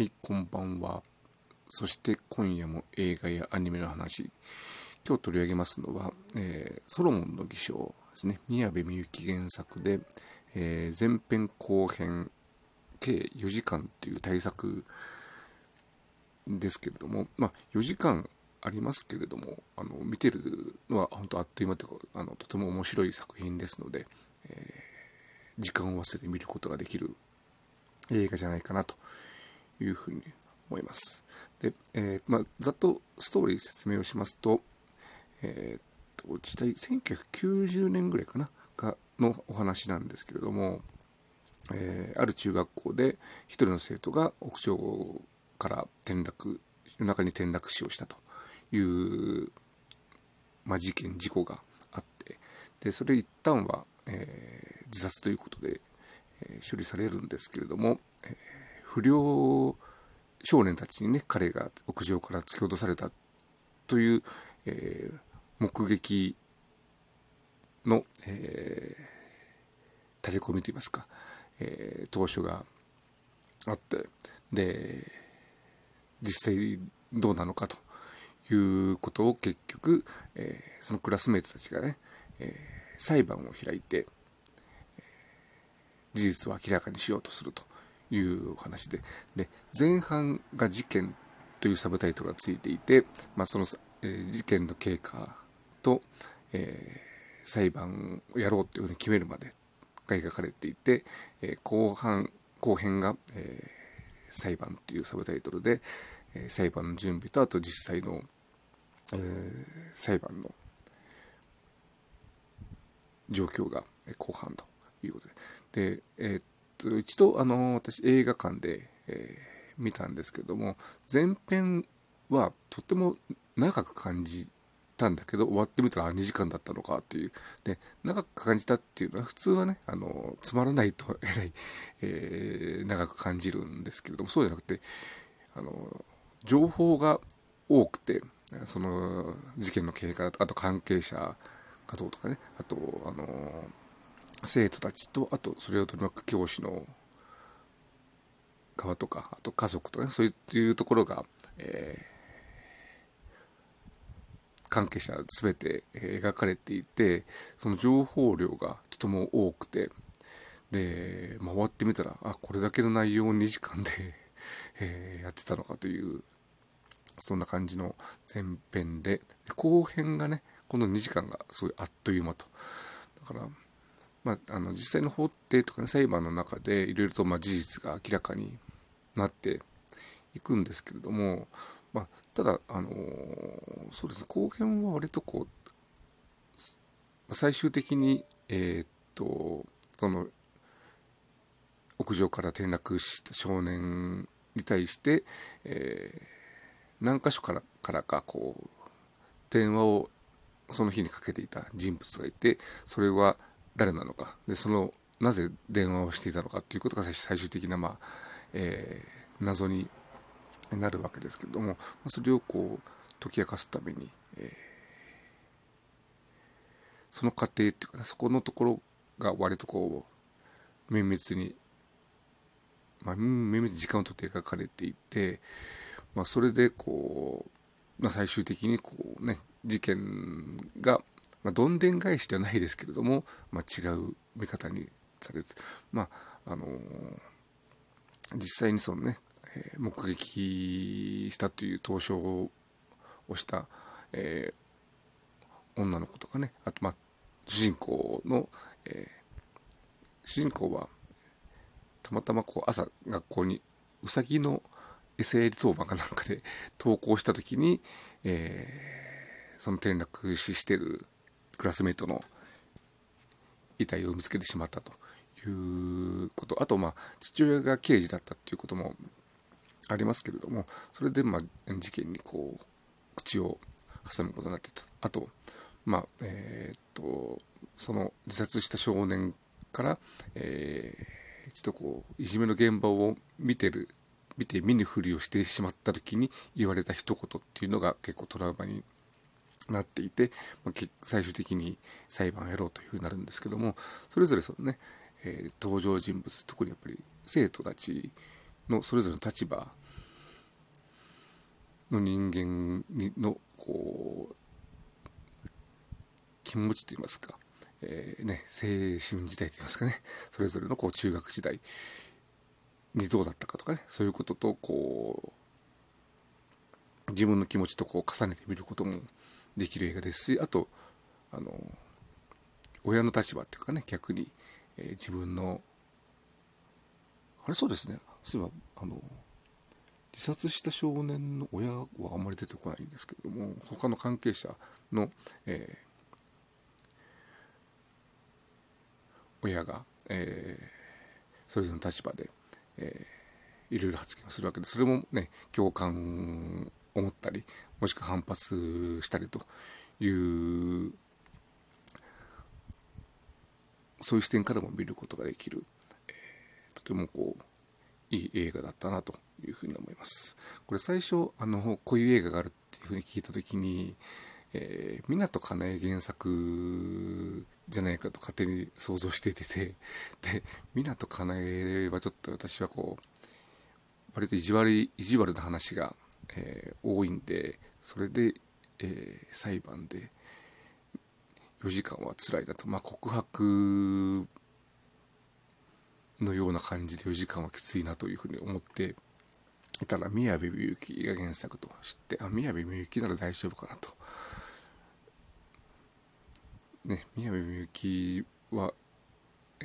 はい、こんばんは。そして今夜も映画やアニメの話。今日取り上げますのは、えーソロモンの偽証ですね。宮部みゆき原作で、えー前編後編計4時間という大作ですけれども、まあ4時間ありますけれども、あの見てるのは本当あっという間というか、あのとても面白い作品ですので、えー時間を忘れて見ることができる映画じゃないかなというふうに思います。で、えーまあ、ざっとストーリー説明をしますと、えーっと、時代1990年ぐらいかな、がのお話なんですけれども、えーある中学校で一人の生徒が屋上から転落、夜中に転落死をしたという、まあ、事件、事故があって、で、それ一旦は、えー自殺ということで、えー処理されるんですけれども、えー不良少年たちにね、彼が屋上から突き落とされたという、えー目撃の、えー、垂れ込みといいますか、えー当初があって、で、実際どうなのかということを結局、えーそのクラスメートたちがね、え裁判を開いて、事実を明らかにしようとすると。いう話で、で、前半が事件というサブタイトルがついていて、まあ、その、えー事件の経過と、えー裁判をやろうというふうに決めるまでが描かれていて、えー後半、後編が、え裁判というサブタイトルで、え裁判の準備と、あと実際の、え裁判の状況が後半ということで。で、えと、一度、あの、私映画館で、えー見たんですけども、前編はとても長く感じたんだけど、終わってみたらあ2時間だったのかっていう。で、長く感じたっていうのは普通はね、あの、つまらないとえらい、えー長く感じるんですけれども、そうじゃなくて、あの、情報が多くて、その事件の経過とか、あと関係者がどうとかね、あと、あの、生徒たちと、あと、それを取り巻く教師の側とか、あと家族とかね、そういうところが、えー関係者全て描かれていて、その情報量がとても多くて、で、まあ、終わってみたら、あ、これだけの内容を2時間で、えーやってたのかという、そんな感じの前編、で後編がね、この2時間がすごいあっという間と。だから、まあ、あの、実際の法廷とかね、裁判の中でいろいろと、まあ、事実が明らかになっていくんですけれども、まあ、ただ、あのーそうですね、後編は割とこう、最終的に、えーっと、その、屋上から転落した少年に対して、えー何箇所からからかこう電話をその日にかけていた人物がいてそれは誰なのか。でそのなぜ電話をしていたのかということが最終的な、まあえー謎になるわけですけどもまそれをこう解き明かすために、えーその過程っていうかねそこのところが割とこう綿密にまあ、綿密に時間をとって描かれていて、まあ、それでこう、まあ、最終的にこうね事件が、まあ、どんでん返しではないですけれども、まあ、違う見方にされてまああのー実際にそのね、えー目撃したという投書をした、えー女の子とかねあとまあ主人公の、え主人公はたまたまこう朝学校にうさぎの餌やり当番かなんかで登校した時に、えーその転落死してるクラスメートの遺体を見つけてしまったということあとまあ父親が刑事だったっていうこともありますけれどもそれでまあ事件にこう口を挟むことになってた。あとまあえーっとその自殺した少年から、えー一度こういじめの現場を見てる見て見ぬふりをしてしまった時に言われた一言っていうのが結構トラウマになっていて、まあ最終的に裁判をやろうというふうになるんですけどもそれぞれそのね、えー登場人物特にやっぱり生徒たちのそれぞれの立場の人間のこう気持ちといいますか、えー、ね、青春時代といいますかねそれぞれのこう中学時代にどうだったかとかねそういうこととこう自分の気持ちとこう重ねてみることもできる映画ですしあとあの親の立場っていうかね逆に、えー、自分のあれそうですね。そういえばあの自殺した少年の親はあんまり出てこないんですけれども他の関係者の、えー、親が、えー、それぞれの立場で、えー、いろいろ発言をするわけでそれもね共感を持ったりもしくは反発したりというそういう視点からも見ることができる、えー、とてもこういい映画だったなというふうに思います。これ最初あのこういう映画があるっていうふうに聞いた時に、えー、湊かなえ原作じゃないかと勝手に想像していてて で湊かなえはちょっと私はこう割と意地悪い意地悪な話が、えー、多いんでそれで、えー、裁判で4時間は辛いなと、まあ、告白のような感じで4時間はきついなというふうに思っていたら宮部みゆきが原作と知ってあ宮部みゆきなら大丈夫かなと。ね、宮部みゆきは、え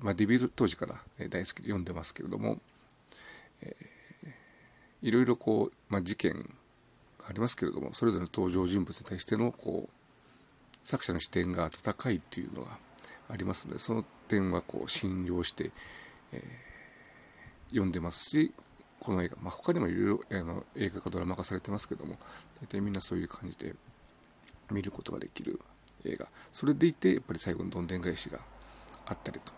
ー、まあ、デビュー当時から大好きで読んでますけれども、えー、いろいろこう、まあ、事件ありますけれどもそれぞれの登場人物に対してのこう作者の視点が温かいっていうのがありますのでその点はこう信用して、えー、読んでますしこの映画、まあ、他にもいろいろあの映画かドラマ化されてますけども大体みんなそういう感じで見ることができる映画。それでいてやっぱり最後のどんでん返しがあったりと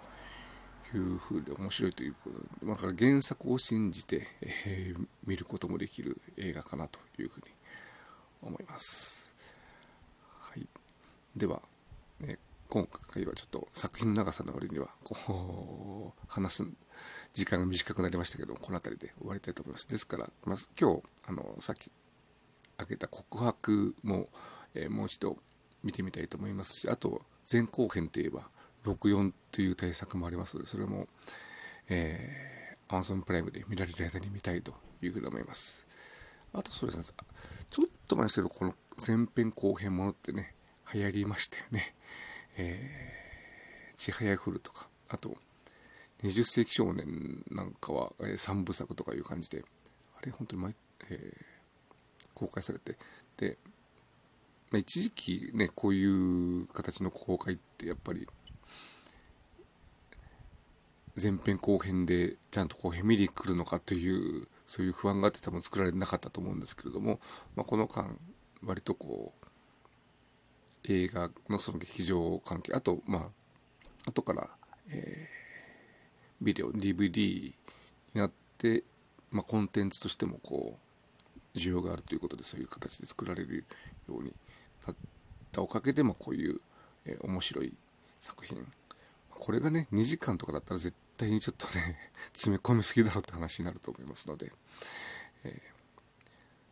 いうふうで面白いということで、まあ、原作を信じて、えー、見ることもできる映画かなというふうに思います。はい、では、えー今回はちょっと作品の長さの割にはこう話す時間が短くなりましたけどこの辺りで終わりたいと思いますですから、まず今日あのさっき挙げた告白も、えー、もう一度見てみたいと思いますしあと前後編といえば64という対策もあります。のでそれも、えー、Amazon プライムで見られる間に見たいというふうに思います。あとそうですねちょっと前ですけどこの前編後編ものってね流行りましたよね。えー、ちはやふるとか、あと、20世紀少年なんかは、えー、3部作とかいう感じで、あれ、本当に毎、えー、公開されて、で、まあ、一時期ね、こういう形の公開ってやっぱり、前編後編でちゃんと後編見に来るのかというそういう不安があって多分作られなかったと思うんですけれども、まあ、この間割とこう映画のその劇場関係あとまあ後から、えー、ビデオ DVD になって、まあ、コンテンツとしてもこう需要があるということでそういう形で作られるようになったおかげで、まあ、こういう、えー、面白い作品これがね2時間とかだったら絶対にちょっとね 詰め込みすぎだろうって話になると思いますので、えー、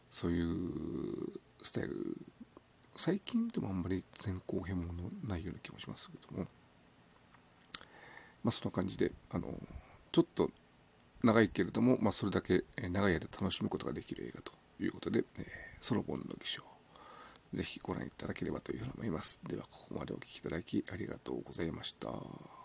そういうスタイル最近でもあんまり前後編ものないような気もしますけどもまあそんな感じであのちょっと長いけれども、まあ、それだけ長い間楽しむことができる映画ということで、えー、ソロモンの偽証ぜひご覧いただければというふうに思います。ではここまでお聴きいただきありがとうございました。